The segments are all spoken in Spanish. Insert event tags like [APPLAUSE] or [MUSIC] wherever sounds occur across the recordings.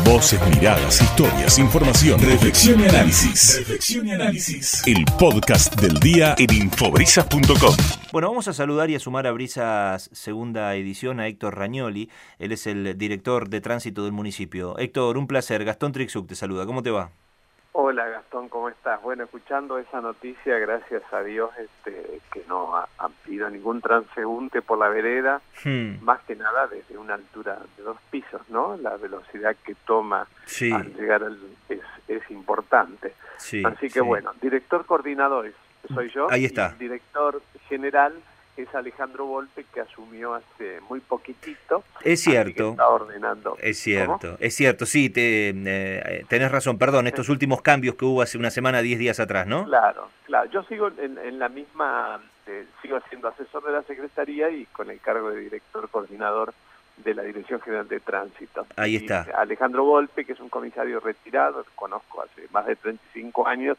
Voces, miradas, historias, información, reflexión y análisis. Reflexión y análisis. El podcast del día en infobrisas.com. Bueno, vamos a saludar y a sumar a Brisas segunda edición a Héctor Rañoli. Él es el director de tránsito del municipio. Héctor, un placer. Gastón Trixuc te saluda. ¿Cómo te va? Hola Gastón, ¿cómo estás? Bueno, escuchando esa noticia, gracias a Dios este, que no ha, habido ningún transeúnte por la vereda, hmm. más que nada desde una altura de dos pisos, ¿no? La velocidad que toma al llegar es, es importante. Así que bueno, director coordinador soy yo, Ahí está. director general es Alejandro Volpe que asumió hace muy poquitito. Es cierto. Está ordenando. Es cierto, es cierto, sí, te, eh, tenés razón, perdón, estos últimos cambios que hubo hace una semana, diez días atrás, ¿no? Claro, claro. Yo sigo en, la misma, eh, sigo siendo asesor de la Secretaría y con el cargo de director coordinador de la Dirección General de Tránsito. Ahí está. Alejandro Volpe, que es un comisario retirado, conozco hace más de 35 años,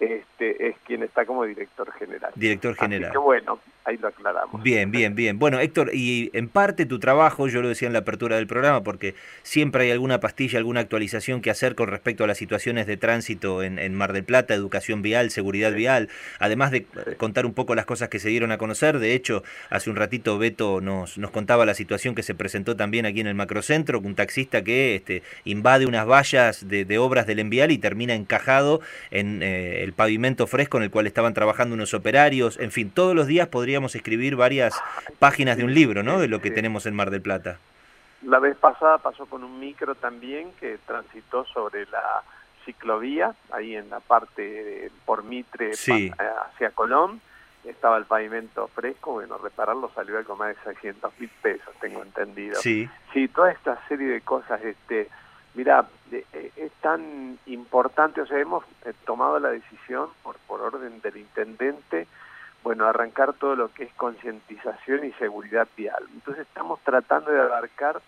este, es quien está como director general. Director general. Así que bueno, ahí lo aclaramos. Bien, bien, bien. Bueno, Héctor, y en parte tu trabajo, yo lo decía en la apertura del programa, porque siempre hay alguna pastilla, alguna actualización que hacer con respecto a las situaciones de tránsito en, Mar del Plata, educación vial, seguridad vial, además de contar un poco las cosas que se dieron a conocer. De hecho, hace un ratito Beto nos, nos contaba la situación que se presentó también aquí en el macrocentro, un taxista que este, invade unas vallas de, obras del envial y termina encajado en eh, el pavimento fresco en el cual estaban trabajando unos operarios. En fin, todos los días podría escribir varias páginas de un libro, ¿no? De lo que tenemos en Mar del Plata. La vez pasada pasó con un micro también que transitó sobre la ciclovía, ahí en la parte por Mitre eh, hacia Colón. Estaba el pavimento fresco, bueno, repararlo salió algo más de 600 mil pesos, tengo entendido. Sí. Sí, toda esta serie de cosas, este, mira, eh, es tan importante, o sea, hemos eh, tomado la decisión por, por orden del intendente bueno, arrancar todo lo que es concientización y seguridad vial. Entonces estamos tratando de abarcar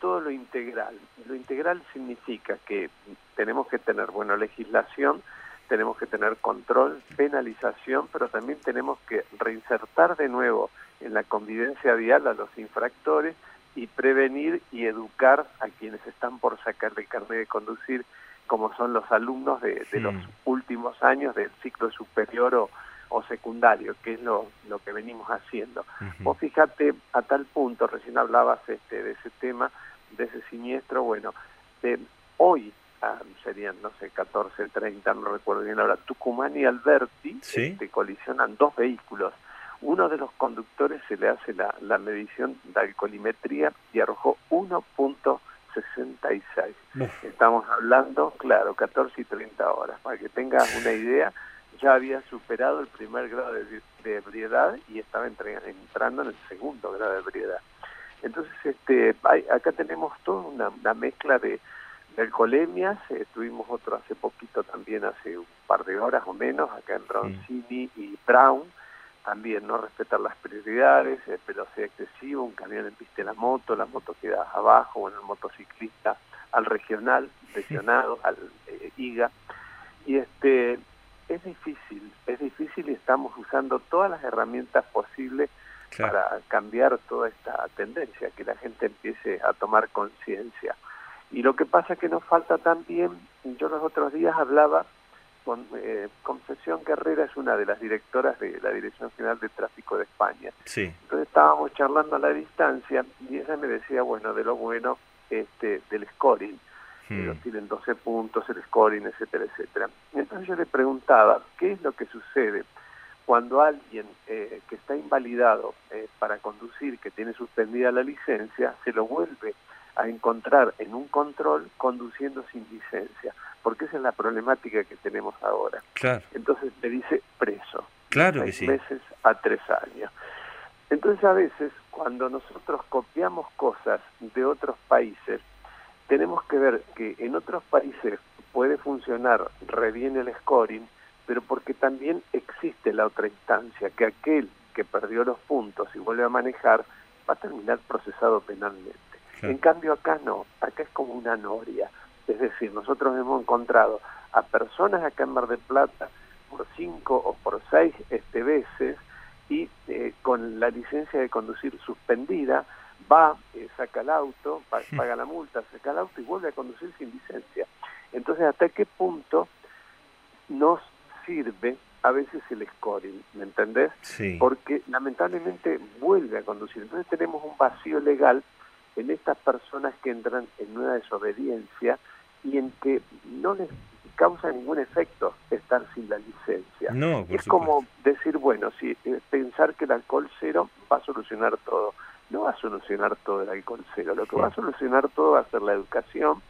todo lo integral. Lo integral significa que tenemos que tener, bueno, legislación, tenemos que tener control, penalización, pero también tenemos que reinsertar de nuevo en la convivencia vial a los infractores y prevenir y educar a quienes están por sacar el carnet de conducir, como son los alumnos de, los últimos años del ciclo superior o, o secundario, que es lo, lo que venimos haciendo. Vos fíjate a tal punto, recién hablabas este, de ese tema, de ese siniestro, bueno, de hoy ah, serían, no sé, 14, 30, no recuerdo bien ahora, Tucumán y Alberti este, colisionan dos vehículos. Uno de los conductores se le hace la, la medición de alcoholimetría y arrojó 1.66. Estamos hablando, claro, 14 y 30 horas, para que tengas una idea ya había superado el primer grado de, ebriedad y estaba entrando en el segundo grado de ebriedad. Entonces, este, acá tenemos toda una, mezcla de, alcoholemias, eh, tuvimos otro hace poquito también, hace un par de horas o menos, acá en Roncini y Brown, también no respetar las prioridades, el velocidad excesiva, un camión en piste la moto, la moto queda abajo, bueno, el motociclista al regional, presionado, al eh, IGA, y este es difícil, es difícil y estamos usando todas las herramientas posibles para cambiar toda esta tendencia, que la gente empiece a tomar conciencia. Y lo que pasa es que nos falta también, yo los otros días hablaba con eh, Concesión Guerrera, es una de las directoras de la Dirección General de Tráfico de España. Sí. Entonces estábamos charlando a la distancia y ella me decía, bueno, de lo bueno este, del scoring Hmm. tienen 12 puntos, el scoring, etcétera, etcétera. Entonces yo le preguntaba, ¿qué es lo que sucede cuando alguien eh, que está invalidado eh, para conducir, que tiene suspendida la licencia, se lo vuelve a encontrar en un control conduciendo sin licencia? Porque esa es la problemática que tenemos ahora. Entonces me dice preso. Claro seis meses a tres años. Entonces a veces cuando nosotros copiamos cosas de otros países, tenemos que ver que en otros países puede funcionar re bien el scoring, pero porque también existe la otra instancia, que aquel que perdió los puntos y vuelve a manejar va a terminar procesado penalmente. En cambio acá no, acá es como una noria. Es decir, nosotros hemos encontrado a personas acá en Mar del Plata por cinco o por seis este, veces y eh, con la licencia de conducir suspendida, va, eh, saca el auto, paga la multa, saca el auto y vuelve a conducir sin licencia. Entonces, ¿hasta qué punto nos sirve a veces el scoring, ¿me entendés? Sí. Porque lamentablemente vuelve a conducir. Entonces tenemos un vacío legal en estas personas que entran en una desobediencia y en que no les causa ningún efecto estar sin la licencia. No, es como decir, bueno, si eh, pensar que el alcohol cero va a solucionar todo. No va a solucionar todo el alcohol cero. Lo que va a solucionar todo va a ser la educación,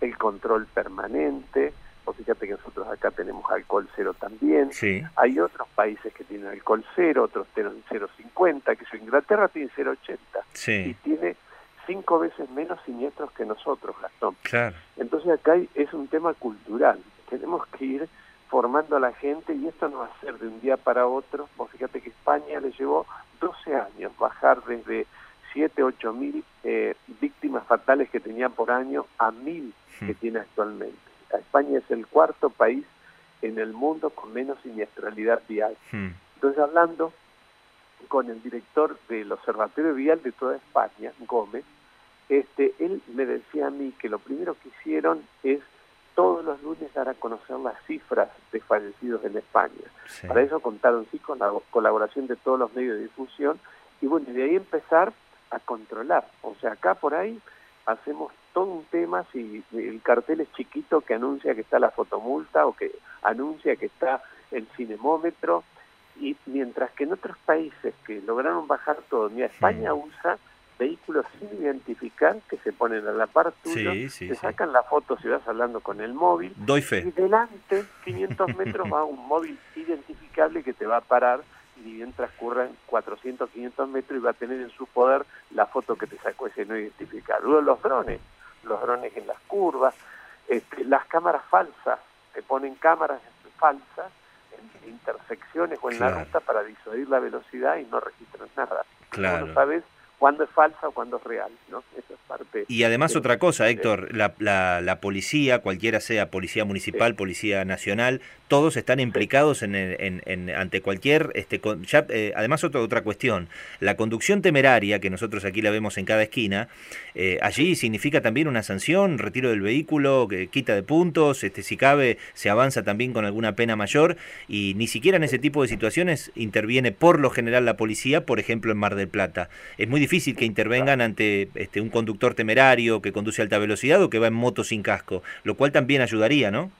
el control permanente, fíjate que nosotros acá tenemos alcohol cero también. Sí. Hay otros países que tienen alcohol cero, otros tienen 0,50, que Inglaterra tiene 0,80 sí. y tiene cinco veces menos siniestros que nosotros, Gastón. Claro. Entonces acá es un tema cultural. Tenemos que ir formando a la gente y esto no va a ser de un día para otro. Vos fíjate que España le llevó 12 años bajar desde 7, 8 mil eh, víctimas fatales que tenía por año a mil que hmm. tiene actualmente. España es el cuarto país en el mundo con menos siniestralidad vial. Hmm. Entonces, hablando con el director del Observatorio Vial de toda España, Gómez, este, él me decía a mí que lo primero que hicieron es todos los lunes dar a conocer las cifras de fallecidos en España. Para eso contaron sí con la colaboración de todos los medios de difusión y bueno, de ahí empezar a controlar. O sea, acá por ahí hacemos todo un tema si el cartel es chiquito que anuncia que está la fotomulta o que anuncia que está el cinemómetro y mientras que en otros países que lograron bajar todo, ni España usa vehículos sin identificar que se ponen a la par tuyo, te sacan la foto si vas hablando con el móvil Doy fe. y delante 500 metros [LAUGHS] va un móvil identificable que te va a parar y bien transcurran 400, 500 metros y va a tener en su poder la foto que te sacó ese no identificado. Luego los drones, los drones en las curvas, este, las cámaras falsas, te ponen cámaras falsas en intersecciones o en la ruta para disuadir la velocidad y no registran nada. Claro. No sabes cuándo es falsa o cuándo es real, ¿no? Esa es parte... Y además otra cosa, Héctor, la, la, la, policía, cualquiera sea policía municipal, policía nacional, todos están implicados en, en, ante cualquier... Este, ya, eh, además otra, otra cuestión, la conducción temeraria, que nosotros aquí la vemos en cada esquina, eh, allí significa también una sanción, retiro del vehículo, que quita de puntos, este, si cabe se avanza también con alguna pena mayor y ni siquiera en ese tipo de situaciones interviene por lo general la policía, por ejemplo en Mar del Plata. Es muy difícil que intervengan ante este, un conductor temerario que conduce a alta velocidad o que va en moto sin casco, lo cual también ayudaría, ¿no?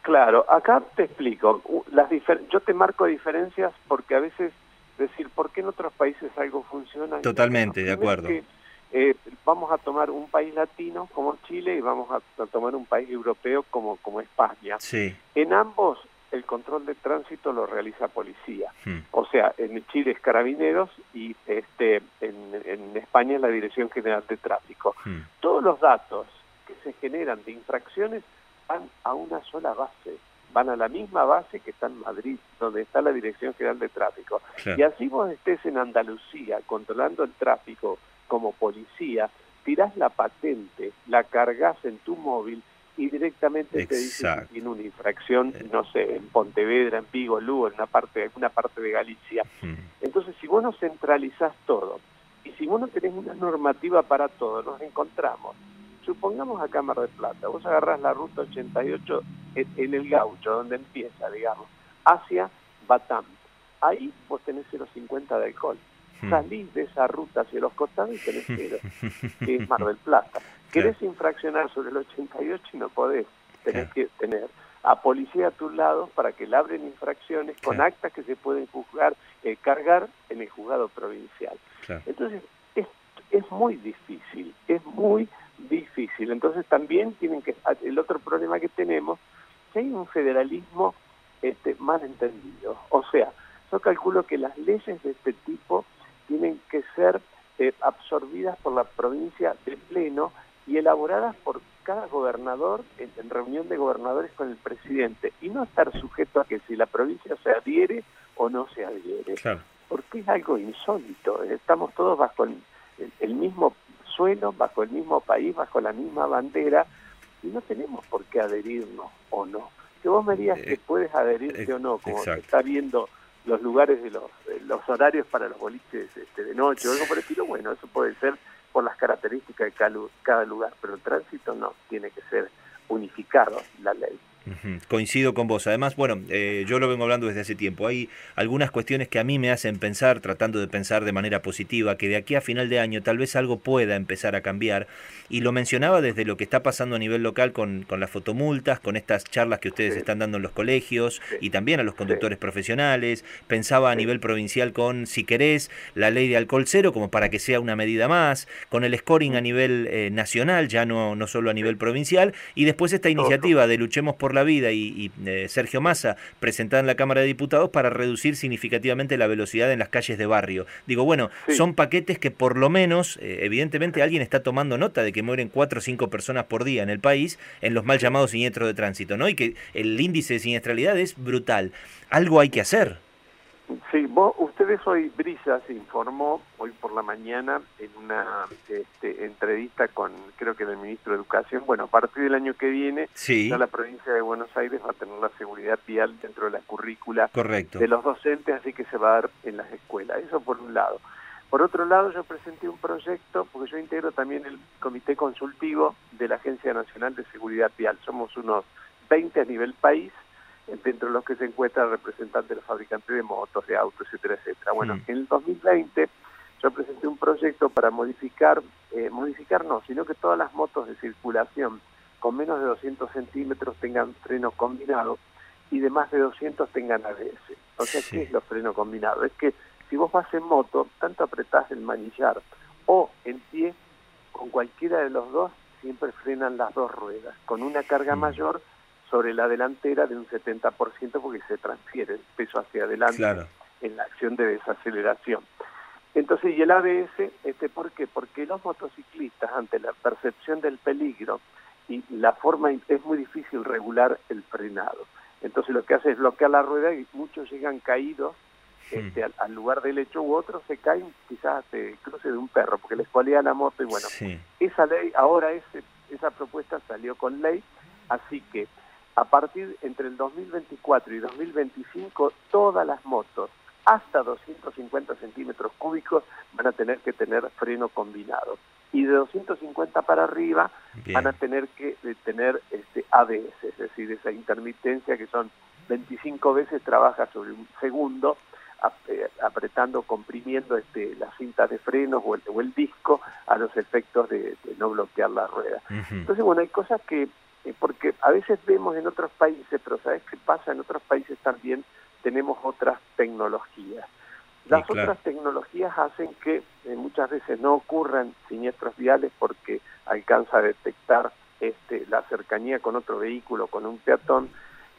Claro, acá te explico. Las yo te marco diferencias porque a veces decir, ¿por qué en otros países algo funciona? Totalmente, de acuerdo. eh, vamos a tomar un país latino como Chile y vamos a, tomar un país europeo como, como España. Sí. En ambos el control de tránsito lo realiza policía. Hmm. O sea, en Chile es carabineros y este en, en España es la Dirección General de Tráfico. Hmm. Todos los datos que se generan de infracciones van a una sola base, van a la misma base que está en Madrid, donde está la Dirección General de Tráfico. Y así vos estés en Andalucía controlando el tráfico como policía, tirás la patente, la cargas en tu móvil y directamente te dice que tiene una infracción, eh. no sé, en Pontevedra, en Vigo, Lugo, en una parte, una parte de Galicia. Hmm. Entonces, si vos no centralizás todo, y si vos no tenés una normativa para todo, nos encontramos. Supongamos a Cámara de Plata, vos agarrás la ruta 88 en, el gaucho, donde empieza, digamos, hacia Batam. Ahí vos tenés 0,50 de alcohol. Hmm. Salís de esa ruta hacia los costados y tenés [LAUGHS] cero, que es Mar del Plata. Querés infraccionar sobre el 88 y no podés. Tenés que tener a policía a tu lado para que labren infracciones con actas que se pueden juzgar, eh, cargar en el juzgado provincial. Entonces, es, es muy difícil, es muy difícil. Entonces también tienen que, el otro problema que tenemos, que hay un federalismo este, mal entendido. O sea, yo calculo que las leyes de este tipo tienen que ser eh, absorbidas por la provincia de pleno y elaboradas por cada gobernador en, reunión de gobernadores con el presidente y no estar sujeto a que si la provincia se adhiere o no se adhiere. Porque es algo insólito. Estamos todos bajo el, mismo suelo, bajo el mismo país, bajo la misma bandera y no tenemos por qué adherirnos o no. Que vos me digas que eh, puedes adherirte o no, como se está viendo los lugares de los, los horarios para los boliches este, de noche o algo por el estilo, bueno, eso puede ser por las características de cada lugar, pero el tránsito no, tiene que ser unificado la ley. Coincido con vos. Además, bueno, eh, yo lo vengo hablando desde hace tiempo. Hay algunas cuestiones que a mí me hacen pensar, tratando de pensar de manera positiva, que de aquí a final de año tal vez algo pueda empezar a cambiar. Y lo mencionaba desde lo que está pasando a nivel local con, con las fotomultas, con estas charlas que ustedes están dando en los colegios y también a los conductores profesionales. Pensaba a nivel provincial con, si querés, la ley de alcohol cero como para que sea una medida más, con el scoring a nivel eh, nacional, ya no, no solo a nivel provincial. Y después esta iniciativa de Luchemos por la Vida y, eh, Sergio Massa presentada en la Cámara de Diputados para reducir significativamente la velocidad en las calles de barrio. Digo, bueno, son paquetes que por lo menos, eh, evidentemente alguien está tomando nota de que mueren cuatro o cinco personas por día en el país en los mal llamados siniestros de tránsito, ¿no? Y que el índice de siniestralidad es brutal. Algo hay que hacer. Sí, vos, ustedes hoy, Brisa se informó hoy por la mañana en una este, entrevista con, creo que el ministro de Educación, bueno, a partir del año que viene, ya la provincia de Buenos Aires va a tener la seguridad vial dentro de la currícula de los docentes, así que se va a dar en las escuelas. Eso por un lado. Por otro lado, yo presenté un proyecto, porque yo integro también el comité consultivo de la Agencia Nacional de Seguridad Vial. Somos unos 20 a nivel país, dentro de los que se encuentra el representante de los fabricantes de motos, de autos, etcétera, etcétera. Bueno, en el 2020 yo presenté un proyecto para modificar, eh, modificar no, sino que todas las motos de circulación con menos de 200 centímetros tengan freno combinado y de más de 200 tengan ABS. O sea, ¿qué es lo freno combinado? Es que si vos vas en moto, tanto apretás el manillar o en pie, con cualquiera de los dos siempre frenan las dos ruedas, con una carga mayor sobre la delantera de un 70% porque se transfiere el peso hacia adelante en la acción de desaceleración. Entonces, y el ABS, este, ¿por qué? Porque los motociclistas, ante la percepción del peligro y la forma, es muy difícil regular el frenado. Entonces lo que hace es bloquear la rueda y muchos llegan caídos hmm. este, al, lugar del hecho u otros se caen quizás de cruce de un perro porque les cualía la moto y bueno, esa ley, ahora ese, esa propuesta salió con ley, así que a partir entre el 2024 y 2025 todas las motos hasta 250 centímetros cúbicos van a tener que tener freno combinado. Y de 250 para arriba van a tener que eh, tener este ABS, es decir, esa intermitencia que son 25 veces trabaja sobre un segundo eh, apretando, comprimiendo este, la cinta de frenos o el, disco a los efectos de, no bloquear la rueda. Entonces, bueno, hay cosas que eh, porque a veces vemos en otros países, pero ¿sabes qué pasa? En otros países también tenemos otras tecnologías. Las otras tecnologías hacen que eh, muchas veces no ocurran siniestros viales porque alcanza a detectar este, la cercanía con otro vehículo, con un peatón,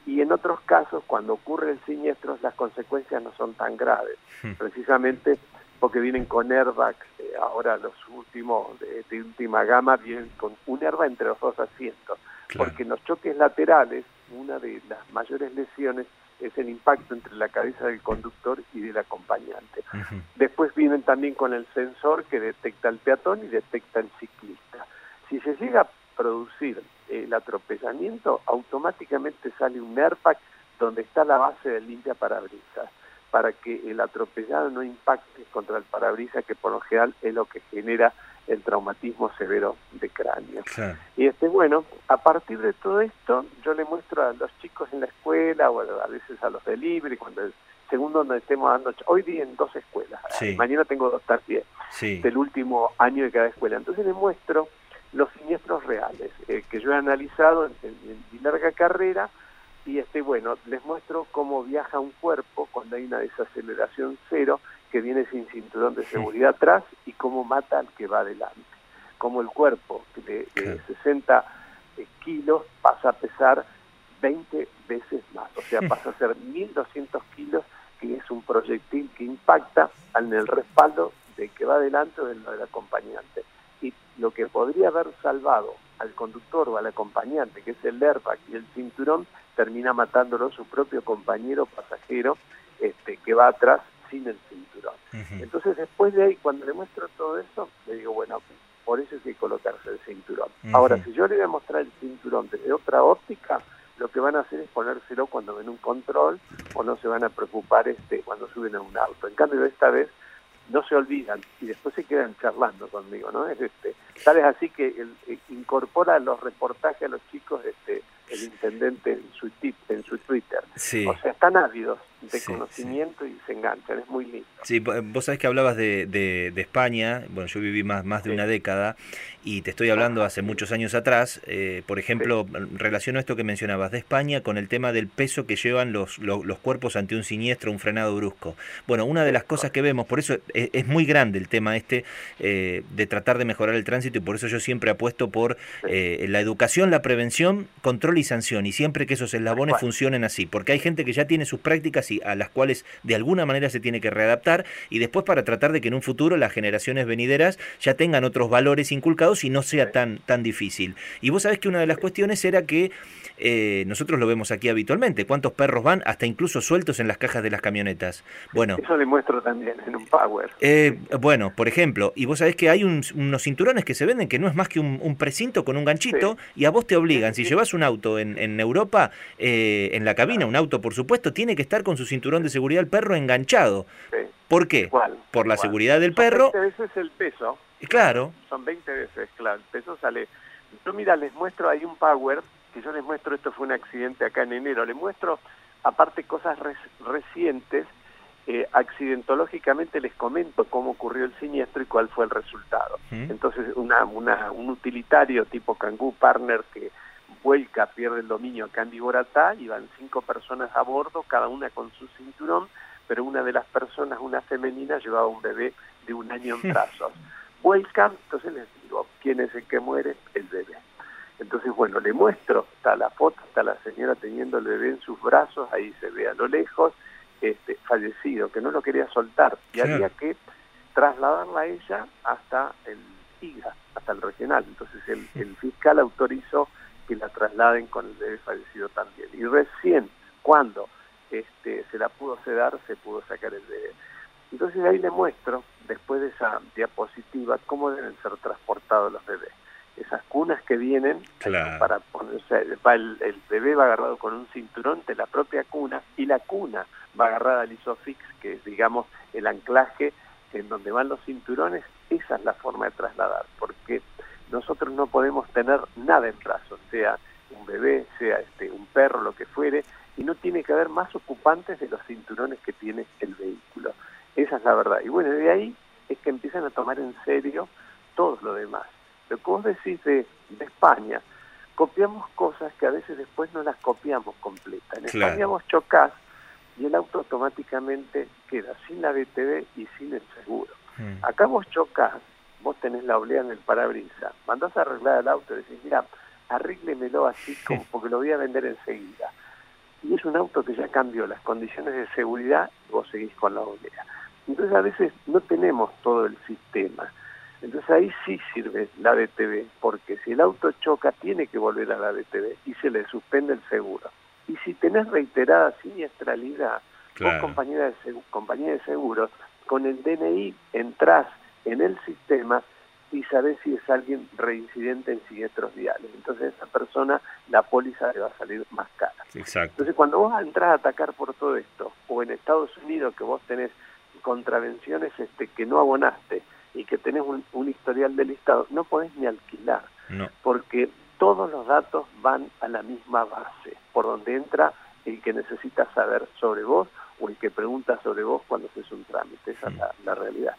y en otros casos, cuando ocurren siniestros, las consecuencias no son tan graves, hmm. precisamente porque vienen con airbags, eh, ahora los últimos de, de, última gama vienen con un airbag entre los dos asientos, porque en los choques laterales, una de las mayores lesiones es el impacto entre la cabeza del conductor y del acompañante. Después vienen también con el sensor que detecta el peatón y detecta el ciclista. Si se llega a producir el atropellamiento, automáticamente sale un airbag donde está la base del limpia parabrisas para que el atropellado no impacte contra el parabrisas, que por lo general es lo que genera el traumatismo severo de cráneo. Y este bueno, a partir de todo esto, yo le muestro a los chicos en la escuela o a veces a los de libre, cuando el segundo donde estemos dando, hoy día en dos escuelas, mañana tengo dos tardes del último año de cada escuela. Entonces les muestro los siniestros reales eh, que yo he analizado en, en mi larga carrera y este bueno, les muestro cómo viaja un cuerpo cuando hay una desaceleración cero que viene sin cinturón de seguridad atrás y cómo mata al que va adelante. Como el cuerpo de, de 60 eh, kilos pasa a pesar 20 veces más, o sea, [LAUGHS] pasa a ser 1.200 kilos, que es un proyectil que impacta en el respaldo del que va adelante o del, del acompañante. Y lo que podría haber salvado al conductor o al acompañante, que es el airbag y el cinturón, termina matándolo su propio compañero pasajero este, que va atrás sin el cinturón. Entonces después de ahí, cuando le muestro todo eso, le digo, bueno, por eso hay que colocarse el cinturón. Ahora, si yo le voy a mostrar el cinturón desde otra óptica, lo que van a hacer es ponérselo cuando ven un control o no se van a preocupar este cuando suben a un auto. En cambio, esta vez no se olvidan y después se quedan charlando conmigo, ¿no? Es este, tal es así que el, eh, incorpora los reportajes a los chicos este el intendente en su tip, en su Twitter. O sea, están ávidos de conocimiento y se enganchan, es muy lindo. Sí, vos sabés que hablabas de, de, España, bueno, yo viví más, más de una década y te estoy hablando hace muchos años atrás, eh, por ejemplo, relaciono esto que mencionabas de España con el tema del peso que llevan los, los, cuerpos ante un siniestro, un frenado brusco. Bueno, una de las cosas que vemos, por eso es, muy grande el tema este eh, de tratar de mejorar el tránsito y por eso yo siempre apuesto por eh, la educación, la prevención, control y sanción y siempre que esos eslabones funcionen así, porque hay gente que ya tiene sus prácticas y a las cuales de alguna manera se tiene que readaptar y después para tratar de que en un futuro las generaciones venideras ya tengan otros valores inculcados y no sea tan, tan difícil. Y vos sabés que una de las cuestiones era que eh, nosotros lo vemos aquí habitualmente, cuántos perros van hasta incluso sueltos en las cajas de las camionetas. Bueno, eso le muestro también en un Power. Eh, bueno, por ejemplo, y vos sabés que hay unos cinturones que se venden que no es más que un, precinto con un ganchito y a vos te obligan, si llevas un auto en, en Europa, eh, en la cabina, un auto por supuesto, tiene que estar con su cinturón de seguridad el perro enganchado. ¿Por qué? Por la seguridad del perro. 20 veces el peso. Claro. Son 20 veces, claro. El peso sale. Yo, mira, les muestro ahí un Power, que yo les muestro, esto fue un accidente acá en enero, les muestro, aparte, cosas recientes. Eh, accidentológicamente les comento cómo ocurrió el siniestro y cuál fue el resultado. Entonces, una, una, un utilitario tipo Kangoo Partner que vuelca, pierde el dominio acá en Viboratá, y van cinco personas a bordo, cada una con su cinturón, pero una de las personas, una femenina, llevaba un bebé de un año en brazos. [LAUGHS] Vuelcan, entonces les digo, ¿quién es el que muere? El bebé. Entonces, bueno, le muestro, está la foto, está la señora teniendo el bebé en sus brazos, ahí se ve a lo lejos, este, fallecido, que no lo quería soltar, y había que trasladarla a ella hasta el IGA, hasta el regional. Entonces el, el fiscal autorizó que la trasladen con el bebé fallecido también. Y recién, cuando este, se la pudo sedar, se pudo sacar el bebé. Entonces ahí le muestro, después de esa diapositiva, cómo deben ser transportados los bebés. Esas cunas que vienen para ponerse, el, el, bebé va agarrado con un cinturón de la propia cuna y la cuna va agarrada al isofix, que es digamos el anclaje en donde van los cinturones, esa es la forma de trasladar, porque nosotros no podemos tener nada en brazos, sea un bebé, sea este, un perro, lo que fuere, y no tiene que haber más ocupantes de los cinturones que tiene el vehículo. Esa es la verdad. Y bueno, de ahí es que empiezan a tomar en serio todo lo demás. Lo que vos decís de, España, copiamos cosas que a veces después no las copiamos completas. En España vos chocás y el auto automáticamente queda sin la BTV y sin el seguro. Mm. Acá vos chocás vos tenés la oblea en el parabrisa, mandás a arreglar el auto y decís, mira, arréglemelo así como porque lo voy a vender enseguida. Y es un auto que ya cambió las condiciones de seguridad vos seguís con la oblea. Entonces a veces no tenemos todo el sistema. Entonces ahí sí sirve la BTV, porque si el auto choca tiene que volver a la BTV y se le suspende el seguro. Y si tenés reiterada siniestralidad, vos compañía de, compañía de seguros, con el DNI entrás en el sistema y saber si es alguien reincidente en siniestros viales. Entonces esa persona, la póliza le va a salir más cara. Exacto. Entonces cuando vos entras a atacar por todo esto, o en Estados Unidos que vos tenés contravenciones este, que no abonaste y que tenés un, un historial del Estado, no podés ni alquilar, no. porque todos los datos van a la misma base, por donde entra el que necesita saber sobre vos o el que pregunta sobre vos cuando haces un trámite. Esa es la, la realidad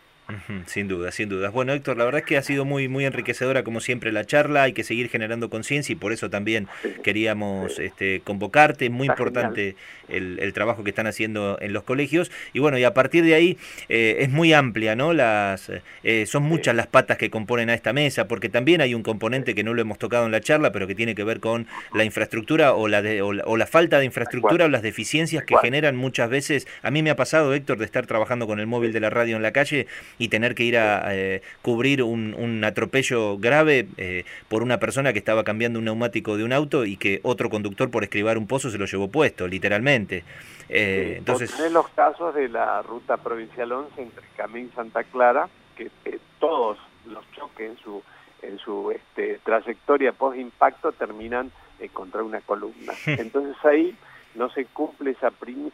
sin duda, sin dudas. Bueno, Héctor, la verdad es que ha sido muy, muy enriquecedora como siempre la charla, hay que seguir generando conciencia y por eso también queríamos este, convocarte, muy importante el, trabajo que están haciendo en los colegios. Y bueno, y a partir de ahí eh, es muy amplia, ¿no? Las, eh, son muchas las patas que componen a esta mesa, porque también hay un componente que no lo hemos tocado en la charla, pero que tiene que ver con la infraestructura o la, de, o la, falta de infraestructura o las deficiencias que generan muchas veces, a mí me ha pasado, Héctor, de estar trabajando con el móvil de la radio en la calle, y tener que ir a eh, cubrir un, un, atropello grave eh, por una persona que estaba cambiando un neumático de un auto y que otro conductor por escribar un pozo se lo llevó puesto, literalmente. Eh, entonces los casos de la ruta provincial 11 entre Camín y Santa Clara, que todos los choques en su en su este, trayectoria post impacto terminan eh, contra una columna. [LAUGHS] Entonces ahí no se cumple esa,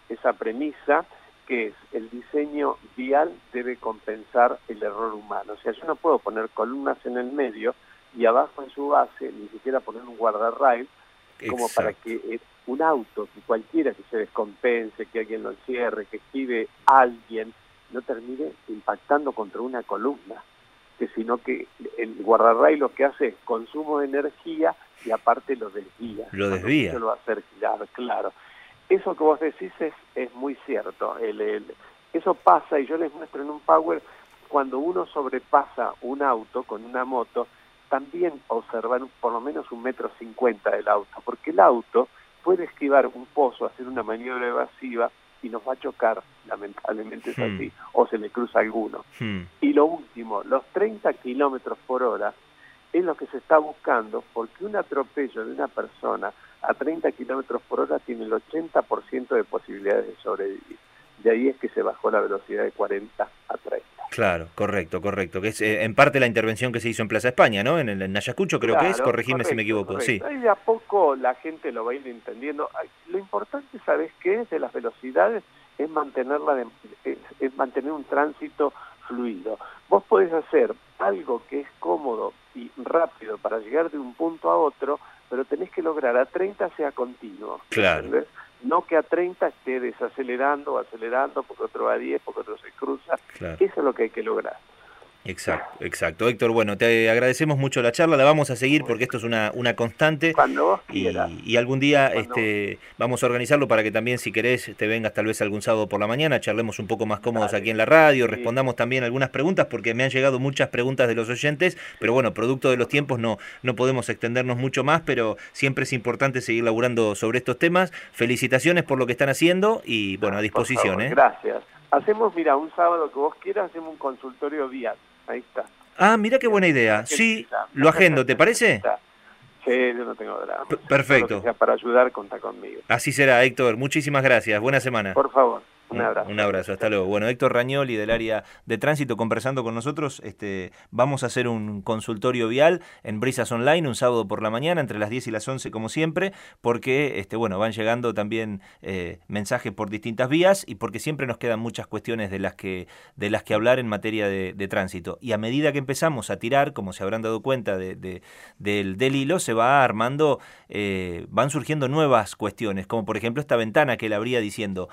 esa premisa que es el diseño vial debe compensar el error humano. O sea, yo no puedo poner columnas en el medio y abajo en su base ni siquiera poner un guardarrail como para que eh, un auto, que cualquiera que se descompense, que alguien lo cierre, que esquive alguien, no termine impactando contra una columna, que sino que el guardarrail lo que hace es consumo de energía y aparte lo desvía. Lo desvía. Eso lo va a hacer girar, claro. Eso que vos decís es, es muy cierto. El, eso pasa, y yo les muestro en un Power, cuando uno sobrepasa un auto con una moto, también observar por lo menos un metro cincuenta del auto, porque el auto puede esquivar un pozo, hacer una maniobra evasiva y nos va a chocar, lamentablemente es hmm. así, o se le cruza alguno. Hmm. Y lo último, los 30 kilómetros por hora es lo que se está buscando porque un atropello de una persona a 30 kilómetros por hora tiene el 80% de posibilidades de sobrevivir. De ahí es que se bajó la velocidad de 40 a 30. Claro, correcto, correcto. Que es eh, en parte la intervención que se hizo en Plaza España, ¿no? En el en Nayacucho creo que es, corregime si me equivoco. Sí. De a poco la gente lo va a ir entendiendo. Lo importante, ¿sabes qué es de las velocidades? Es, mantenerla es, mantener un tránsito fluido. Vos podés hacer algo que es cómodo y rápido para llegar de un punto a otro, pero tenés que lograr a 30 sea continuo. Claro no que a 30 esté desacelerando o acelerando porque otro va a 10, porque otro se cruza. Eso es lo que hay que lograr. Exacto, exacto. Héctor, bueno, te agradecemos mucho la charla, la vamos a seguir porque esto es una, una constante. Cuando y, algún día este, vamos a organizarlo para que también, si querés, te vengas tal vez algún sábado por la mañana, charlemos un poco más cómodos aquí en la radio, respondamos también algunas preguntas porque me han llegado muchas preguntas de los oyentes, pero bueno, producto de los tiempos no, no podemos extendernos mucho más, pero siempre es importante seguir laburando sobre estos temas. Felicitaciones por lo que están haciendo y bueno, a disposición. ¿eh? Gracias. Hacemos, mira, un sábado que vos quieras, hacemos un consultorio vía ahí está. Ah, mira qué buena idea. Sí, lo agendo, ¿te parece? Sí, yo no tengo drama. perfecto. para ayudar, conta conmigo. Así será, Héctor. Muchísimas gracias. Buena semana. Por favor. Un abrazo. Un abrazo, hasta luego. Bueno, Héctor Rañoli del área de tránsito conversando con nosotros. Este, vamos a hacer un consultorio vial en Brisas Online un sábado por la mañana, entre las 10 y las 11 como siempre, porque este, bueno, van llegando también eh, mensajes por distintas vías y porque siempre nos quedan muchas cuestiones de las que, de las que hablar en materia de, tránsito. Y a medida que empezamos a tirar, como se habrán dado cuenta de, del, hilo, se va armando, eh, van surgiendo nuevas cuestiones, como por ejemplo esta ventana que él abría diciendo,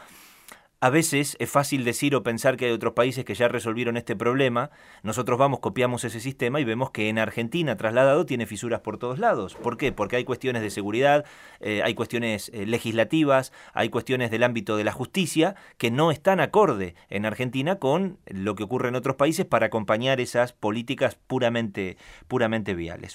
a veces es fácil decir o pensar que hay otros países que ya resolvieron este problema. Nosotros vamos, copiamos ese sistema y vemos que en Argentina, trasladado, tiene fisuras por todos lados. ¿Por qué? Porque hay cuestiones de seguridad, eh, hay cuestiones eh, legislativas, hay cuestiones del ámbito de la justicia que no están acorde en Argentina con lo que ocurre en otros países para acompañar esas políticas puramente, puramente viales.